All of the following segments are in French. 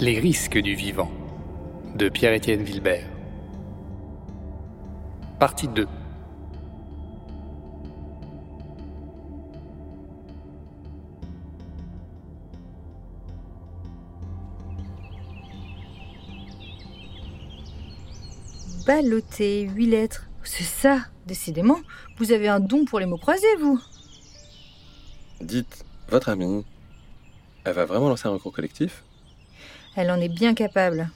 Les risques du vivant de Pierre-Étienne Wilbert. Partie 2. Balloté, huit lettres. C'est ça, décidément. Vous avez un don pour les mots croisés, vous. Dites, votre amie, elle va vraiment lancer un recours collectif Elle en est bien capable.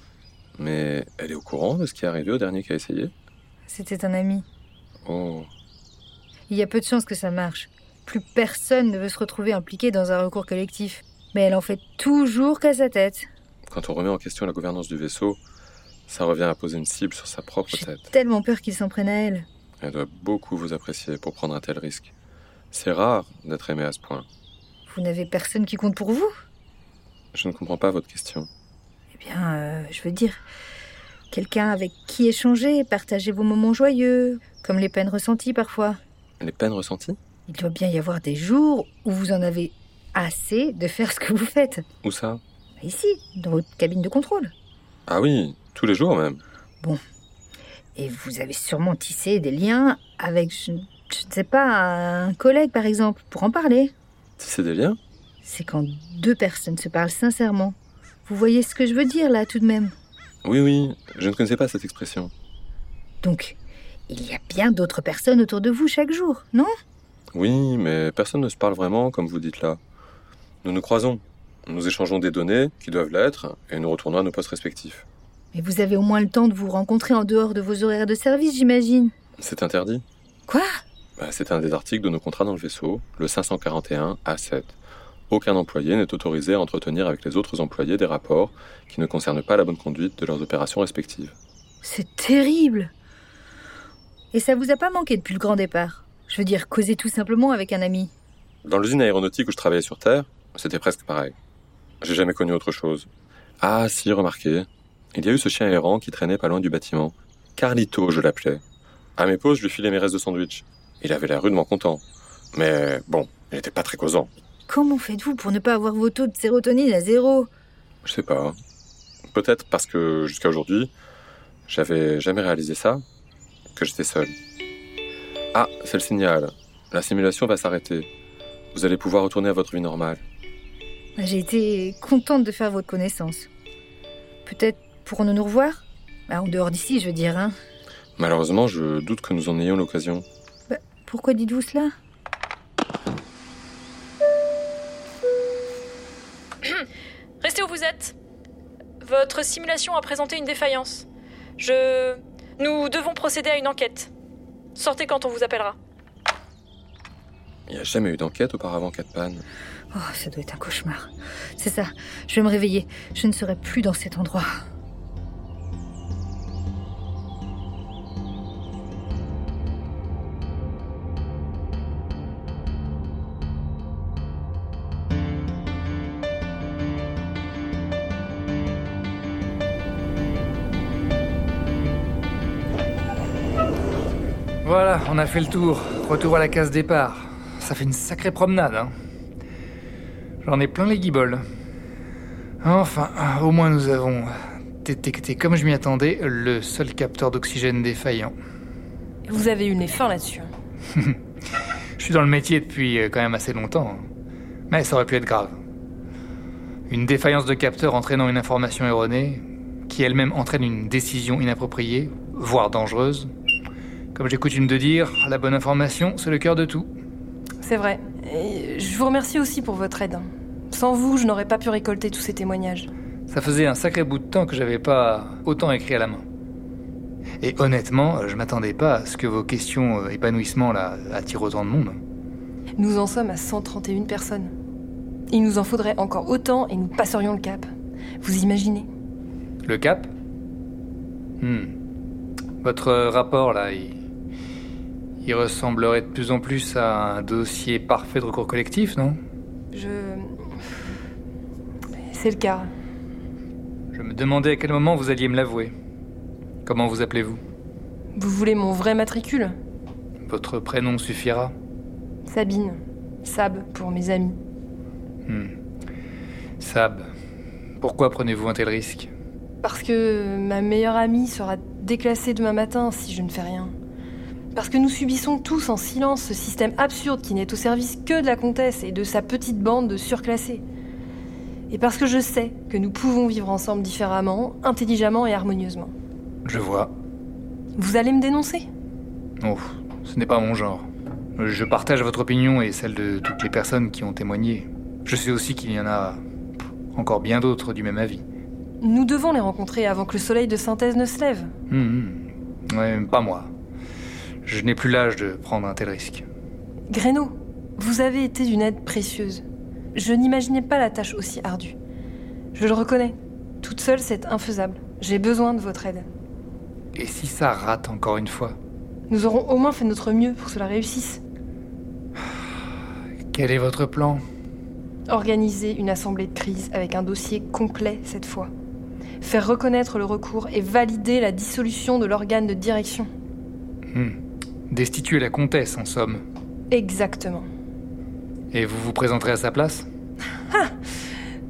Mais elle est au courant de ce qui est arrivé au dernier qui a essayé C'était un ami. Oh, Il y a peu de chances que ça marche. Plus personne ne veut se retrouver impliqué dans un recours collectif. Mais elle en fait toujours qu'à sa tête. quand on remet en question la gouvernance du vaisseau, ça revient à poser une cible sur sa propre J'ai tête. tellement peur qu'il s'en prenne à elle. Elle doit beaucoup vous apprécier pour prendre un tel risque. C'est rare d'être aimé à ce point. Vous n'avez personne qui compte pour vous? Je ne comprends pas votre question. Bien, euh, je veux dire, quelqu'un avec qui échanger, partager vos moments joyeux, comme les peines ressenties parfois. Les peines ressenties? Il doit bien y avoir des jours où vous en avez assez de faire ce que vous faites. Où ça? Ici, dans votre cabine de contrôle. Ah oui, tous les jours même. Et vous avez sûrement tissé des liens avec, je, je ne sais pas, un collègue par exemple, pour en parler. Tisser des liens? C'est quand deux personnes se parlent sincèrement. Vous voyez ce que je veux dire là tout de même Oui, oui, je ne connaissais pas cette expression. Donc, il y a bien d'autres personnes autour de vous chaque jour, non? Oui, mais personne ne se parle vraiment comme vous dites là. Nous nous croisons. Nous échangeons des données qui doivent l'être et nous retournons à nos postes respectifs. Mais vous avez au moins le temps de vous rencontrer en dehors de vos horaires de service, j'imagine. C'est interdit. Quoi? Bah, c'est un des articles de nos contrats dans le vaisseau, le 541 A7. Aucun employé n'est autorisé à entretenir avec les autres employés des rapports qui ne concernent pas la bonne conduite de leurs opérations respectives. C'est terrible. Et ça vous a pas manqué depuis le grand départ? Je veux dire, causer tout simplement avec un ami. Dans l'usine aéronautique où je travaillais sur Terre, c'était presque pareil. J'ai jamais connu autre chose. Ah si, remarquez, il y a eu ce chien errant qui traînait pas loin du bâtiment. Carlito, je l'appelais. À mes pauses, je lui filais mes restes de sandwich. Il avait l'air rudement content. Mais bon, il n'était pas très causant. Comment faites-vous pour ne pas avoir vos taux de sérotonine à zéro Je sais pas. Peut-être parce que jusqu'à aujourd'hui, j'avais jamais réalisé ça, que j'étais seul. Ah, c'est le signal. La simulation va s'arrêter. Vous allez pouvoir retourner à votre vie normale. J'ai été contente de faire votre connaissance. Peut-être pourrons-nous nous revoir? Bah, En dehors d'ici, je veux dire, hein. Malheureusement, je doute que nous en ayons l'occasion. Pourquoi dites-vous cela? Restez où vous êtes. Votre simulation a présenté une défaillance. Je. Nous devons procéder à une enquête. Sortez quand on vous appellera. Il n'y a jamais eu d'enquête auparavant, Catpan. Oh, ça doit être un cauchemar. C'est ça, je vais me réveiller. Je ne serai plus dans cet endroit. Voilà, on a fait le tour. Retour à la case départ. Ça fait une sacrée promenade, hein. J'en ai plein les guiboles. Enfin, au moins nous avons détecté, comme je m'y attendais, le seul capteur d'oxygène défaillant. Vous avez eu fin là-dessus. Je suis dans le métier depuis euh, quand même assez longtemps. hein. Mais ça aurait pu être grave. Une défaillance de capteur entraînant une information erronée, qui elle-même entraîne une décision inappropriée, voire dangereuse. Comme j'ai coutume de dire, la bonne information, c'est le cœur de tout. C'est vrai. Et je vous remercie aussi pour votre aide. Sans vous, je n'aurais pas pu récolter tous ces témoignages. Ça faisait un sacré bout de temps que j'avais pas autant écrit à la main. Et honnêtement, je m'attendais pas à ce que vos questions euh, épanouissement là attirent autant de monde. Nous en sommes à 131 personnes. Il nous en faudrait encore autant et nous passerions le cap. Vous imaginez Le cap? Hmm. Votre rapport là, il... il ressemblerait de plus en plus à un dossier parfait de recours collectif, non? Je. C'est le cas. Je me demandais à quel moment vous alliez me l'avouer. Comment vous appelez-vous? Vous voulez mon vrai matricule? Votre prénom suffira. Sabine. Sab pour mes amis. Hmm. Sab, Pourquoi prenez-vous un tel risque? Parce que ma meilleure amie sera déclassée demain matin si je ne fais rien. Parce que nous subissons tous en silence ce système absurde qui n'est au service que de la comtesse et de sa petite bande de surclassés. Et parce que je sais que nous pouvons vivre ensemble différemment, intelligemment et harmonieusement. Je vois. Vous allez me dénoncer? Oh, ce n'est pas mon genre. Je partage votre opinion et celle de toutes les personnes qui ont témoigné. Je sais aussi qu'il y en a encore bien d'autres du même avis. Nous devons les rencontrer avant que le soleil de synthèse ne se lève. Ouais, pas moi. Je n'ai plus l'âge de prendre un tel risque. Gréno, vous avez été d'une aide précieuse. Je n'imaginais pas la tâche aussi ardue. Je le reconnais. Toute seule, c'est infaisable. J'ai besoin de votre aide. Et si ça rate encore une fois? Nous aurons au moins fait notre mieux pour que cela réussisse. Quel est votre plan? Organiser une assemblée de crise avec un dossier complet cette fois. Faire reconnaître le recours et valider la dissolution de l'organe de direction. Hmm. Destituer la comtesse, en somme. Exactement. Et vous vous présenterez à sa place?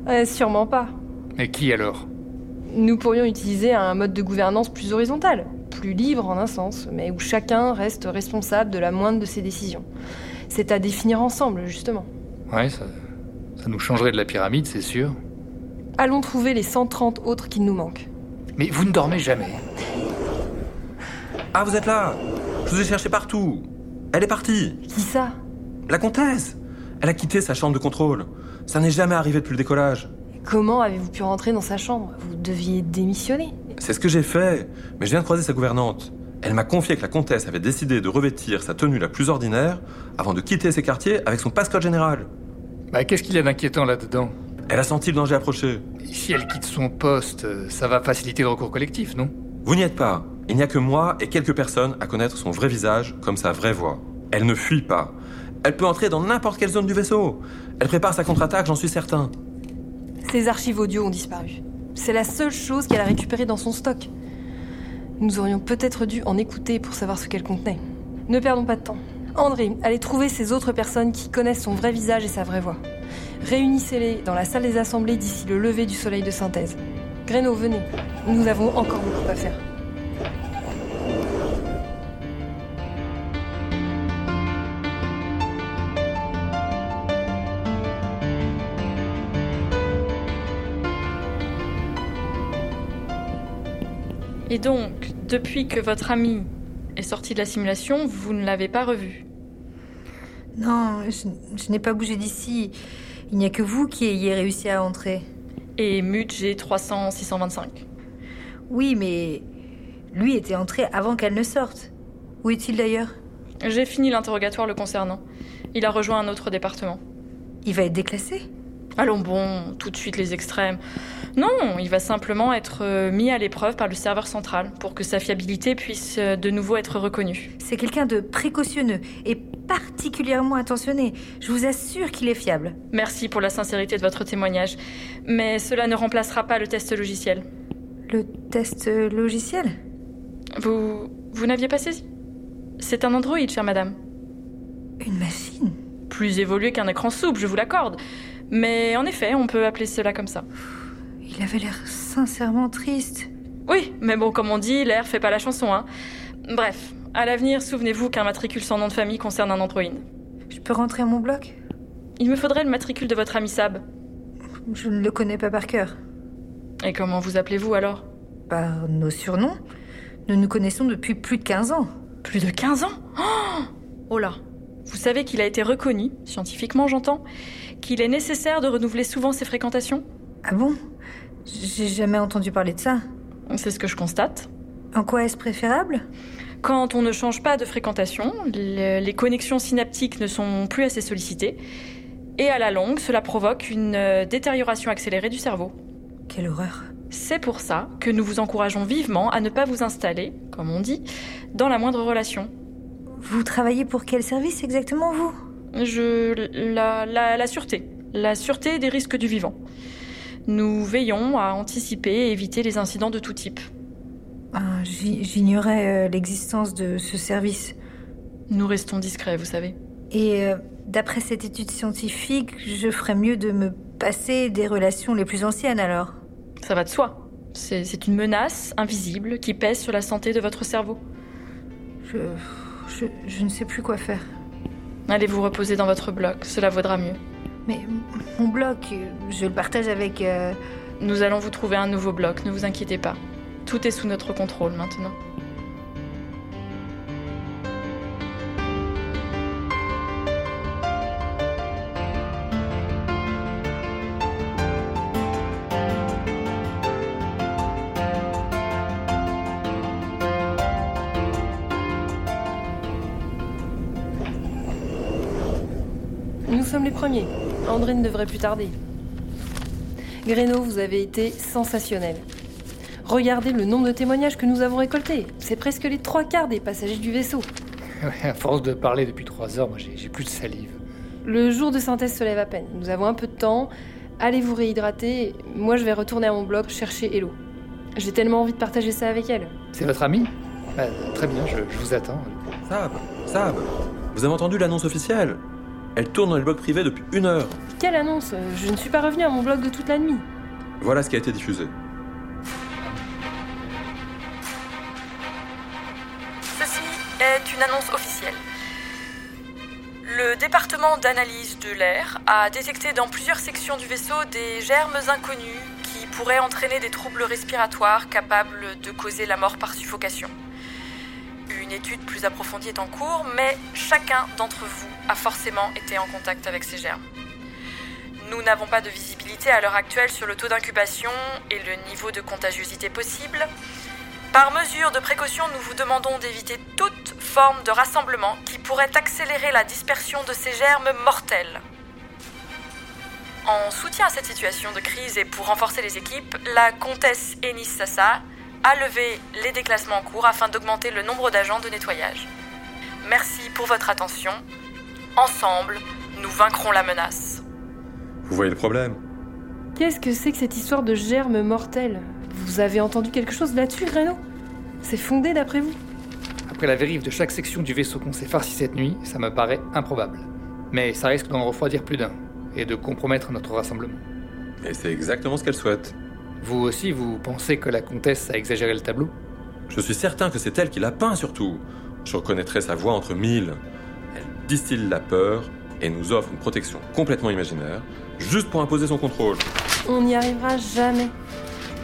Euh, sûrement pas. Et qui alors? Nous pourrions utiliser un mode de gouvernance plus horizontal, plus libre en un sens, mais où chacun reste responsable de la moindre de ses décisions. C'est à définir ensemble, justement. Ouais, ça, ça nous changerait de la pyramide, c'est sûr. Allons trouver les 130 autres qui nous manquent. Mais vous ne dormez jamais. Ah, vous êtes là Je vous ai cherché partout. Elle est partie. Qui ça? La comtesse. Elle a quitté sa chambre de contrôle. Ça n'est jamais arrivé depuis le décollage. Comment avez-vous pu rentrer dans sa chambre? Vous deviez démissionner. C'est ce que j'ai fait, mais je viens de croiser sa gouvernante. Elle m'a confié que la comtesse avait décidé de revêtir sa tenue la plus ordinaire avant de quitter ses quartiers avec son passeport général. Bah, qu'est-ce qu'il y a d'inquiétant là-dedans? Elle a senti le danger approcher. Si elle quitte son poste, euh, ça va faciliter le recours collectif, non? Vous n'y êtes pas. Il n'y a que moi et quelques personnes à connaître son vrai visage comme sa vraie voix. Elle ne fuit pas. Elle peut entrer dans n'importe quelle zone du vaisseau. Elle prépare sa contre-attaque, j'en suis certain. Ses archives audio ont disparu. C'est la seule chose qu'elle a récupérée dans son stock. Nous aurions peut-être dû en écouter pour savoir ce qu'elle contenait. Ne perdons pas de temps. André, allez trouver ces autres personnes qui connaissent son vrai visage et sa vraie voix. Réunissez-les dans la salle des assemblées d'ici le lever du soleil de synthèse. Gréno, venez. Nous avons encore beaucoup à faire. Et donc, depuis que votre ami est sorti de la simulation, vous ne l'avez pas revu Non, je, je n'ai pas bougé d'ici. Il n'y a que vous qui ayez réussi à entrer. Et Mut G300 625 Oui, mais lui était entré avant qu'elle ne sorte. Où est-il d'ailleurs? J'ai fini l'interrogatoire le concernant. Il a rejoint un autre département. Il va être déclassé? Allons bon, tout de suite les extrêmes. Non, il va simplement être euh, mis à l'épreuve par le serveur central pour que sa fiabilité puisse euh, de nouveau être reconnue. C'est quelqu'un de précautionneux et particulièrement attentionné. Je vous assure qu'il est fiable. Merci pour la sincérité de votre témoignage, mais cela ne remplacera pas le test logiciel. Le test logiciel? Vous, vous n'aviez pas saisi? C'est un Android, chère madame. Une machine? Plus évolué qu'un écran souple, je vous l'accorde. Mais en effet, on peut appeler cela comme ça. Il avait l'air sincèrement triste. Oui, mais bon, comme on dit, l'air fait pas la chanson, hein. Bref, à l'avenir, souvenez-vous qu'un matricule sans nom de famille concerne un Android. Je peux rentrer à mon bloc? Il me faudrait le matricule de votre ami Sab. Je ne le connais pas par cœur. Et comment vous appelez-vous alors? Par nos surnoms Nous nous connaissons depuis plus de 15 ans. Plus de 15 ans? Oh, oh là Vous savez qu'il a été reconnu, scientifiquement j'entends, qu'il est nécessaire de renouveler souvent ses fréquentations? Ah bon? J'ai jamais entendu parler de ça. C'est ce que je constate. En quoi est-ce préférable? Quand on ne change pas de fréquentation, le- les connexions synaptiques ne sont plus assez sollicitées. Et à la longue, cela provoque une euh, détérioration accélérée du cerveau. Quelle horreur. C'est pour ça que nous vous encourageons vivement à ne pas vous installer, comme on dit, dans la moindre relation. Vous travaillez pour quel service exactement, vous? Je. La, la, la sûreté. La sûreté des risques du vivant. Nous veillons à anticiper et éviter les incidents de tout type. Ah, j'i- J'ignorais euh, l'existence de ce service. Nous restons discrets, vous savez. Et euh, d'après cette étude scientifique, je ferais mieux de me passer des relations les plus anciennes alors. Ça va de soi. C'est c'est une menace invisible qui pèse sur la santé de votre cerveau. Je, je. Je ne sais plus quoi faire. Allez vous reposer dans votre bloc, cela vaudra mieux. Mais mon bloc, euh, je le partage avec. euh, Nous allons vous trouver un nouveau bloc, ne vous inquiétez pas. Tout est sous notre contrôle maintenant. André ne devrait plus tarder. Gréno, vous avez été sensationnel. Regardez le nombre de témoignages que nous avons récoltés. C'est presque les trois quarts des passagers du vaisseau. Ouais, à force de parler depuis trois heures, moi j'ai plus de salive. Le jour de synthèse se lève à peine. Nous avons un peu de temps. Allez vous réhydrater. Moi, je vais retourner à mon bloc chercher Hello. J'ai tellement envie de partager ça avec elle. C'est votre ami? Bah, Très bien, je, je vous attends. Sab, Sab, vous avez entendu l'annonce officielle? Elle tourne dans les blogs privés depuis une heure. Quelle annonce Je ne suis pas revenue à mon bloc de toute la nuit. Voilà ce qui a été diffusé. Ceci est une annonce officielle. Le département d'analyse de l'air a détecté dans plusieurs sections du vaisseau des germes inconnus qui pourraient entraîner des troubles respiratoires capables de causer la mort par suffocation. Une étude plus approfondie est en cours, mais chacun d'entre vous a forcément été en contact avec ces germes. Nous n'avons pas de visibilité à l'heure actuelle sur le taux d'incubation et le niveau de contagiosité possible, par mesure de précaution, nous vous demandons d'éviter toute forme de rassemblement qui pourrait accélérer la dispersion de ces germes mortels. En soutien à cette situation de crise et pour renforcer les équipes, la comtesse Ennis Sassa a levé les déclassements en cours afin d'augmenter le nombre d'agents de nettoyage. Merci pour votre attention. Ensemble, nous vaincrons la menace. Vous voyez le problème Qu'est-ce que c'est que cette histoire de germes mortels Vous avez entendu quelque chose là-dessus, Gréno C'est fondé d'après vous? Après la vérif de chaque section du vaisseau qu'on s'est farci cette nuit, ça me paraît improbable. Mais ça risque d'en refroidir plus d'un, et de compromettre notre rassemblement. Et c'est exactement ce qu'elle souhaite. Vous aussi, vous pensez que la comtesse a exagéré le tableau? Je suis certain que c'est elle qui l'a peint surtout. Je reconnaîtrais sa voix entre mille. Elle distille la peur et nous offre une protection complètement imaginaire, juste pour imposer son contrôle. On n'y arrivera jamais.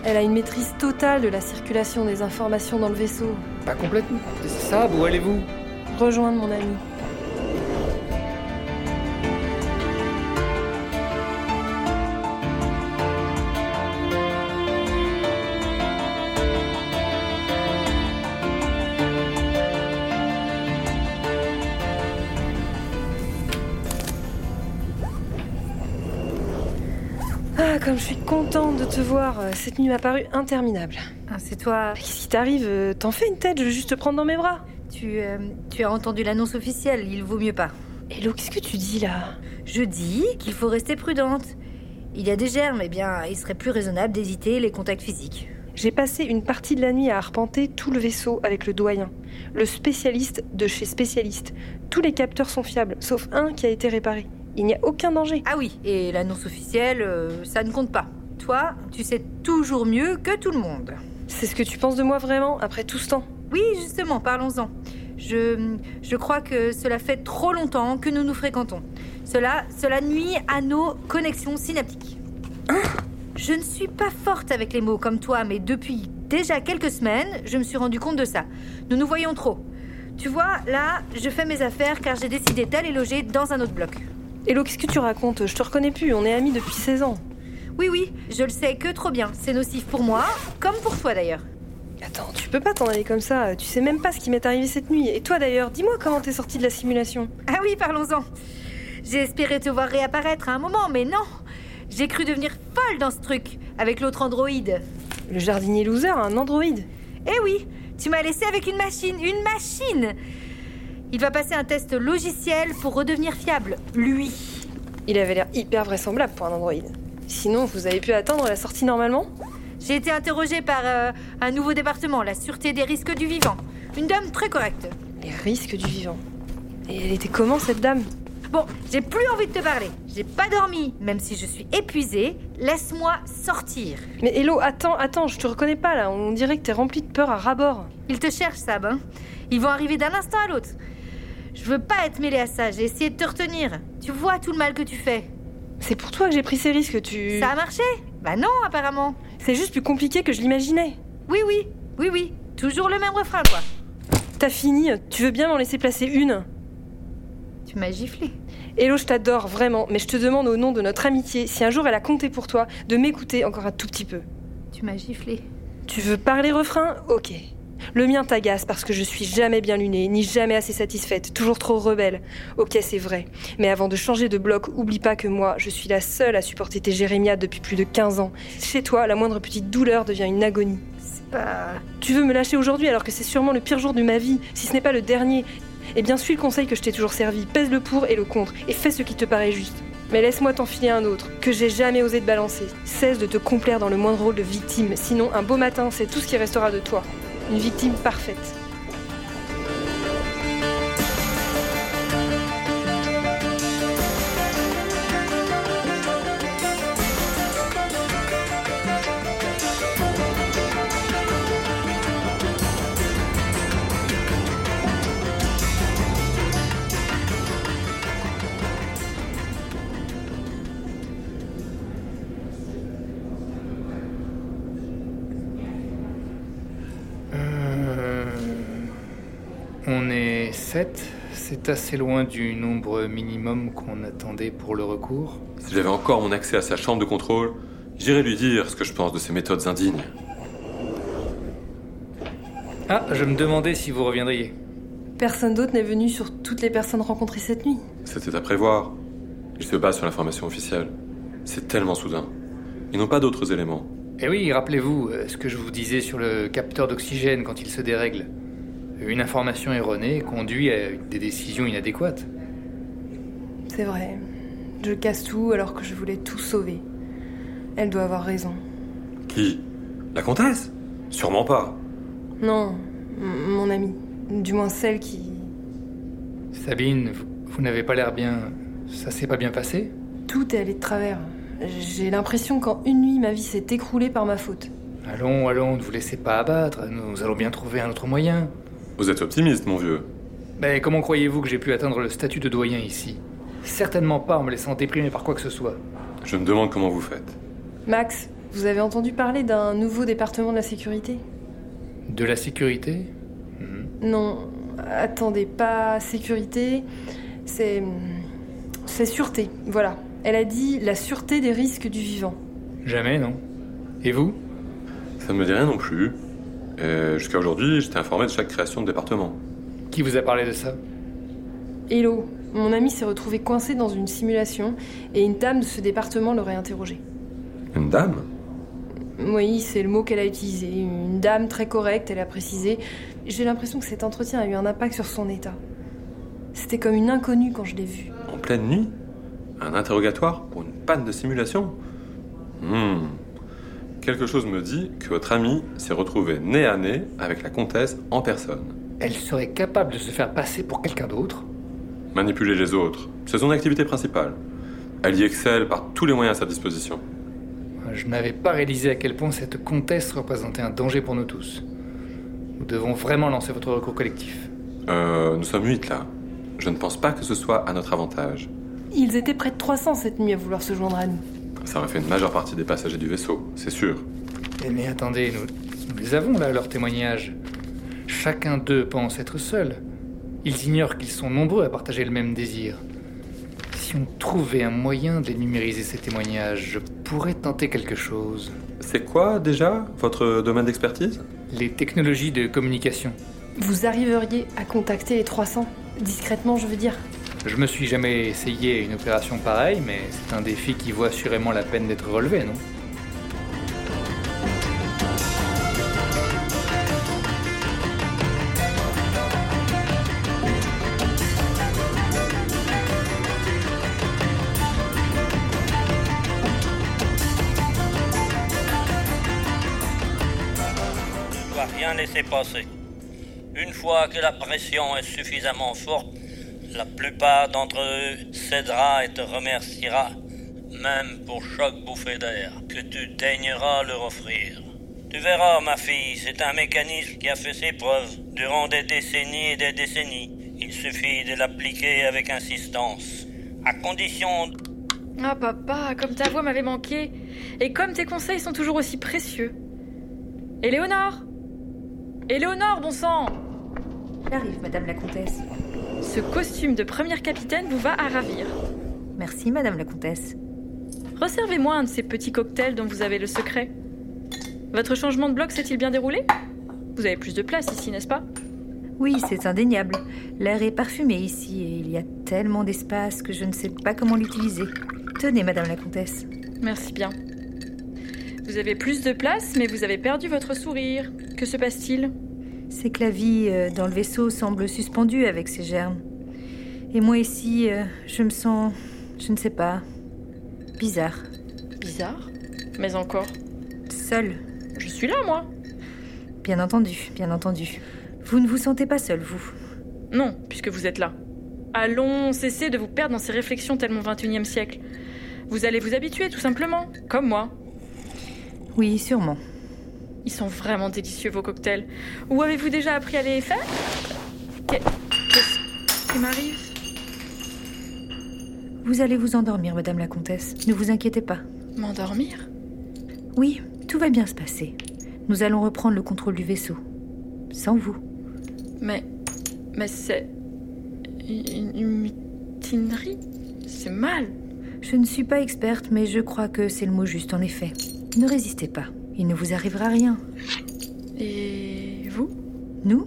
Elle a une maîtrise totale de la circulation des informations dans le vaisseau. Pas complètement. Ça, où allez-vous? Rejoindre mon ami. Comme je suis contente de te voir. euh, Cette nuit m'a paru interminable. Ah, c'est toi. Qu'est-ce qui t'arrive euh, T'en fais une tête, je veux juste te prendre dans mes bras. Tu, euh, tu as entendu l'annonce officielle, il vaut mieux pas. Hello, qu'est-ce que tu dis là? Je dis qu'il faut rester prudente. Il y a des germes, eh bien, il serait plus raisonnable d'éviter les contacts physiques. J'ai passé une partie de la nuit à arpenter tout le vaisseau avec le doyen, le spécialiste de chez spécialiste. Tous les capteurs sont fiables, sauf un qui a été réparé. Il n'y a aucun danger. Ah oui, et l'annonce officielle, euh, ça ne compte pas. Toi, tu sais toujours mieux que tout le monde. C'est ce que tu penses de moi vraiment après tout ce temps Oui, justement, parlons-en. Je, je crois que cela fait trop longtemps que nous nous fréquentons. Cela, cela nuit à nos connexions synaptiques. Je ne suis pas forte avec les mots comme toi, mais depuis déjà quelques semaines, je me suis rendu compte de ça. Nous nous voyons trop. Tu vois, là, je fais mes affaires car j'ai décidé d'aller loger dans un autre bloc. Hello, qu'est-ce que tu racontes Je te reconnais plus, on est amis depuis 16 ans. Oui, oui, je le sais que trop bien. C'est nocif pour moi, comme pour toi d'ailleurs. Attends, tu peux pas t'en aller comme ça, tu sais même pas ce qui m'est arrivé cette nuit. Et toi d'ailleurs, dis-moi comment t'es sorti de la simulation. Ah oui, parlons-en. J'ai espéré te voir réapparaître à un moment, mais non. J'ai cru devenir folle dans ce truc, avec l'autre androïde. Le jardinier loser un androïde. Eh oui, tu m'as laissé avec une machine, une machine Il va passer un test logiciel pour redevenir fiable, lui. Il avait l'air hyper vraisemblable pour un androïde. Sinon, vous avez pu attendre la sortie normalement? J'ai été interrogée par euh, un nouveau département, la sûreté des risques du vivant. Une dame très correcte. Les risques du vivant. Et elle était comment cette dame? Bon, j'ai plus envie de te parler. J'ai pas dormi, même si je suis épuisée. Laisse-moi sortir. Mais Hello, attends, attends, je te reconnais pas là. On dirait que t'es rempli de peur à ras-bord. Ils te cherchent, Sab. Hein Ils vont arriver d'un instant à l'autre. Je veux pas être mêlée à ça. J'ai essayé de te retenir. Tu vois tout le mal que tu fais. C'est pour toi que j'ai pris ces risques, tu. Ça a marché? Bah non, apparemment. C'est juste plus compliqué que je l'imaginais. Oui, oui, oui, oui. Toujours le même refrain, quoi. T'as fini, tu veux bien m'en laisser placer une Tu m'as giflé. Hello, je t'adore vraiment, mais je te demande au nom de notre amitié, si un jour elle a compté pour toi, de m'écouter encore un tout petit peu. Tu m'as giflé. Tu veux parler refrain? Ok. Le mien t'agace parce que je suis jamais bien lunée, ni jamais assez satisfaite, toujours trop rebelle. Ok, c'est vrai. Mais avant de changer de bloc, oublie pas que moi, je suis la seule à supporter tes jérémiades depuis plus de 15 ans. Chez toi, la moindre petite douleur devient une agonie. C'est pas. Tu veux me lâcher aujourd'hui alors que c'est sûrement le pire jour de ma vie, si ce n'est pas le dernier. Eh bien, suis le conseil que je t'ai toujours servi, pèse le pour et le contre, et fais ce qui te paraît juste. Mais laisse-moi t'enfiler un autre, que j'ai jamais osé te balancer. Cesse de te complaire dans le moindre rôle de victime, sinon un beau matin, c'est tout ce qui restera de toi. Une victime parfaite. Assez loin du nombre minimum qu'on attendait pour le recours. Si j'avais encore mon accès à sa chambre de contrôle, j'irais lui dire ce que je pense de ses méthodes indignes. Ah, je me demandais si vous reviendriez. Personne d'autre n'est venu sur toutes les personnes rencontrées cette nuit. C'était à prévoir. Il se base sur l'information officielle. C'est tellement soudain. Ils n'ont pas d'autres éléments. Eh oui, rappelez-vous euh, ce que je vous disais sur le capteur d'oxygène quand il se dérègle. Une information erronée conduit à des décisions inadéquates. C'est vrai. Je casse tout alors que je voulais tout sauver. Elle doit avoir raison. Qui? La comtesse? Sûrement pas. Non, mon amie. Du moins celle qui... Sabine, vous, vous n'avez pas l'air bien. Ça s'est pas bien passé? Tout est allé de travers. J'ai l'impression qu'en une nuit, ma vie s'est écroulée par ma faute. Allons, allons, ne vous laissez pas abattre. Nous allons bien trouver un autre moyen. Vous êtes optimiste, mon vieux. Mais comment croyez-vous que j'ai pu atteindre le statut de doyen ici? Certainement pas en me laissant déprimer par quoi que ce soit. Je me demande comment vous faites. Max, vous avez entendu parler d'un nouveau département de la sécurité? De la sécurité? Mhm. Non, attendez, pas sécurité, c'est. C'est sûreté, voilà. Elle a dit la sûreté des risques du vivant. Jamais, non Et vous? Ça ne me dit rien non plus. Et jusqu'à aujourd'hui, j'étais informé de chaque création de département. Qui vous a parlé de ça? Hello, mon ami s'est retrouvé coincé dans une simulation et une dame de ce département l'aurait interrogé. Une dame? Oui, c'est le mot qu'elle a utilisé. Une dame très correcte, elle a précisé. J'ai l'impression que cet entretien a eu un impact sur son état. C'était comme une inconnue quand je l'ai vue. En pleine nuit? Un interrogatoire pour une panne de simulation? Hmm. Quelque chose me dit que votre ami s'est retrouvé nez à nez avec la comtesse en personne. Elle serait capable de se faire passer pour quelqu'un d'autre? Manipuler les autres, c'est son activité principale. Elle y excelle par tous les moyens à sa disposition. Je n'avais pas réalisé à quel point cette comtesse représentait un danger pour nous tous. Nous devons vraiment lancer votre recours collectif. Euh, nous sommes huit là. Je ne pense pas que ce soit à notre avantage. Ils étaient près de 300 cette nuit à vouloir se joindre à nous. Ça aurait fait une majeure partie des passagers du vaisseau, c'est sûr. Eh, Mais attendez, nous, nous les avons là, leurs témoignages. Chacun d'eux pense être seul. Ils ignorent qu'ils sont nombreux à partager le même désir. Si on trouvait un moyen de numériser ces témoignages, je pourrais tenter quelque chose. C'est quoi déjà votre domaine d'expertise? Les technologies de communication. Vous arriveriez à contacter les 300 Discrètement, je veux dire. Je me suis jamais essayé une opération pareille, mais c'est un défi qui vaut assurément la peine d'être relevé, non? Rien laisser passer. Une fois que la pression est suffisamment forte, La plupart d'entre eux cédera et te remerciera, même pour chaque bouffée d'air que tu daigneras leur offrir. Tu verras, ma fille, c'est un mécanisme qui a fait ses preuves durant des décennies et des décennies. Il suffit de l'appliquer avec insistance, à condition Ah papa, comme ta voix m'avait manqué, et comme tes conseils sont toujours aussi précieux. Éléonore Éléonore, bon sang J'arrive, madame la comtesse. Ce costume de première capitaine vous va à ravir. Merci, madame la comtesse. Resservez-moi un de ces petits cocktails dont vous avez le secret. Votre changement de bloc s'est-il bien déroulé? Vous avez plus de place ici, n'est-ce pas? Oui, c'est indéniable. L'air est parfumé ici et il y a tellement d'espace que je ne sais pas comment l'utiliser. Tenez, madame la comtesse. Merci bien. Vous avez plus de place, mais vous avez perdu votre sourire. Que se passe-t-il? C'est que la vie euh, dans le vaisseau semble suspendue avec ces germes. Et moi ici, euh, je me sens, je ne sais pas, bizarre. Bizarre? Mais encore Seule. Je suis là, moi Bien entendu, bien entendu. Vous ne vous sentez pas seule, vous? Non, puisque vous êtes là. Allons, cessez de vous perdre dans ces réflexions tellement 21e siècle. Vous allez vous habituer, tout simplement, comme moi. Oui, sûrement. Ils sont vraiment délicieux, vos cocktails. Où avez-vous déjà appris à les faire Qu'est- Qu'est-ce qui m'arrive Vous allez vous endormir, madame la comtesse. Ne vous inquiétez pas. M'endormir Oui, tout va bien se passer. Nous allons reprendre le contrôle du vaisseau. Sans vous. Mais. Mais c'est. Une, une mutinerie C'est mal Je ne suis pas experte, mais je crois que c'est le mot juste en effet. Ne résistez pas. Il ne vous arrivera rien. Et vous Nous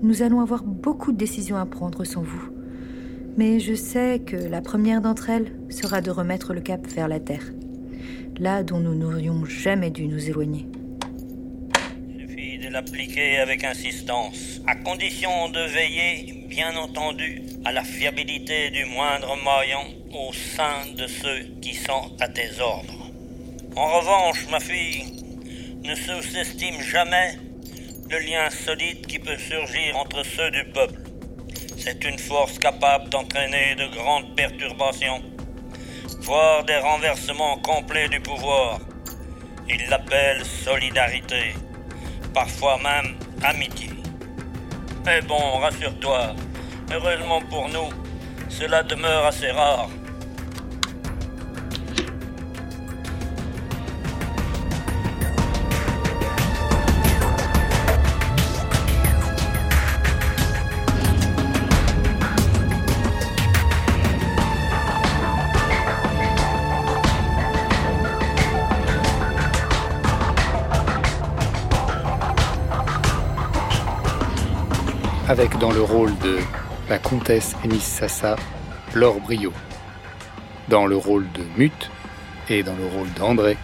Nous allons avoir beaucoup de décisions à prendre sans vous. Mais je sais que la première d'entre elles sera de remettre le cap vers la Terre. Là dont nous n'aurions jamais dû nous éloigner. suffit de l'appliquer avec insistance, à condition de veiller, bien entendu, à la fiabilité du moindre maillon au sein de ceux qui sont à tes ordres. En revanche, ma fille, ne sous-estime jamais le lien solide qui peut surgir entre ceux du peuple. C'est une force capable d'entraîner de grandes perturbations, voire des renversements complets du pouvoir. Il l'appelle solidarité, parfois même amitié. Mais bon, rassure-toi, heureusement pour nous, cela demeure assez rare. Avec dans le rôle de la comtesse Ennis Sassa, Laure Brio. Dans le rôle de Mute et dans le rôle d'André,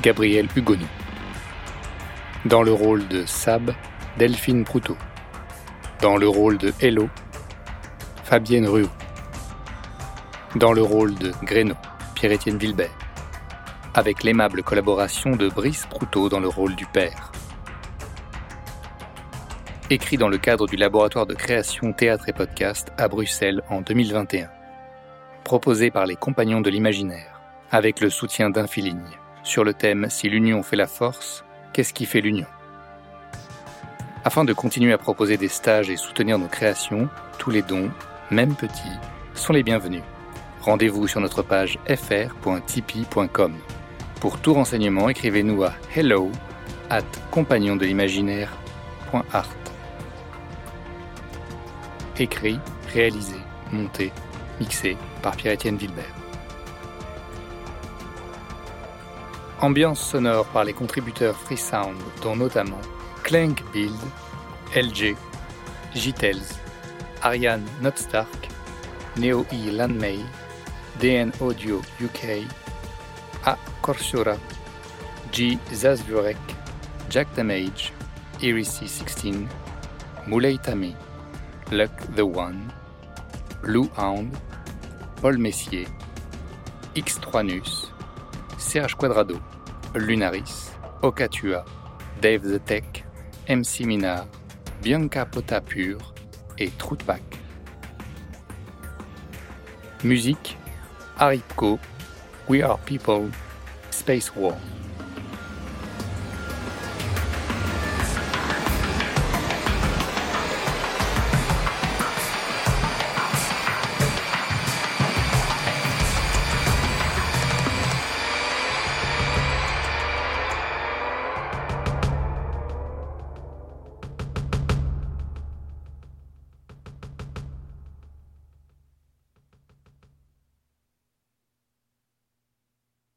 Gabriel Hugonou. Dans le rôle de Sab, Delphine Proutot. Dans le rôle de Hello, Fabienne Ruot. Dans le rôle de Gréno, Pierre-Étienne Vilbert. Avec l'aimable collaboration de Brice Proutot dans le rôle du père écrit dans le cadre du laboratoire de création théâtre et podcast à Bruxelles en 2021. Proposé par les Compagnons de l'Imaginaire, avec le soutien d'Infiligne, sur le thème Si l'union fait la force, qu'est-ce qui fait l'union? Afin de continuer à proposer des stages et soutenir nos créations, tous les dons, même petits, sont les bienvenus. Rendez-vous sur notre page fr.tipeee.com. Pour tout renseignement, écrivez-nous à hello at compagnondel'imaginaire.art. Écrit, réalisé, monté, mixé par Pierre-Étienne Vilbert. Ambiance sonore par les contributeurs Freesound, dont notamment Clank Build, LG, Gitels, Ariane Notstark, Neo E Landmay, DN Audio UK, A Corsura, G Zazvurek, Jack Damage, Irisy 16, Moulay Tami, Luck the One, Blue Hound, Paul Messier, X3nus, Serge Quadrado, Lunaris, Okatua, Dave the Tech, MC Minar, Bianca Potapur et Troutpack. Musique, Aripco, We Are People, Space War.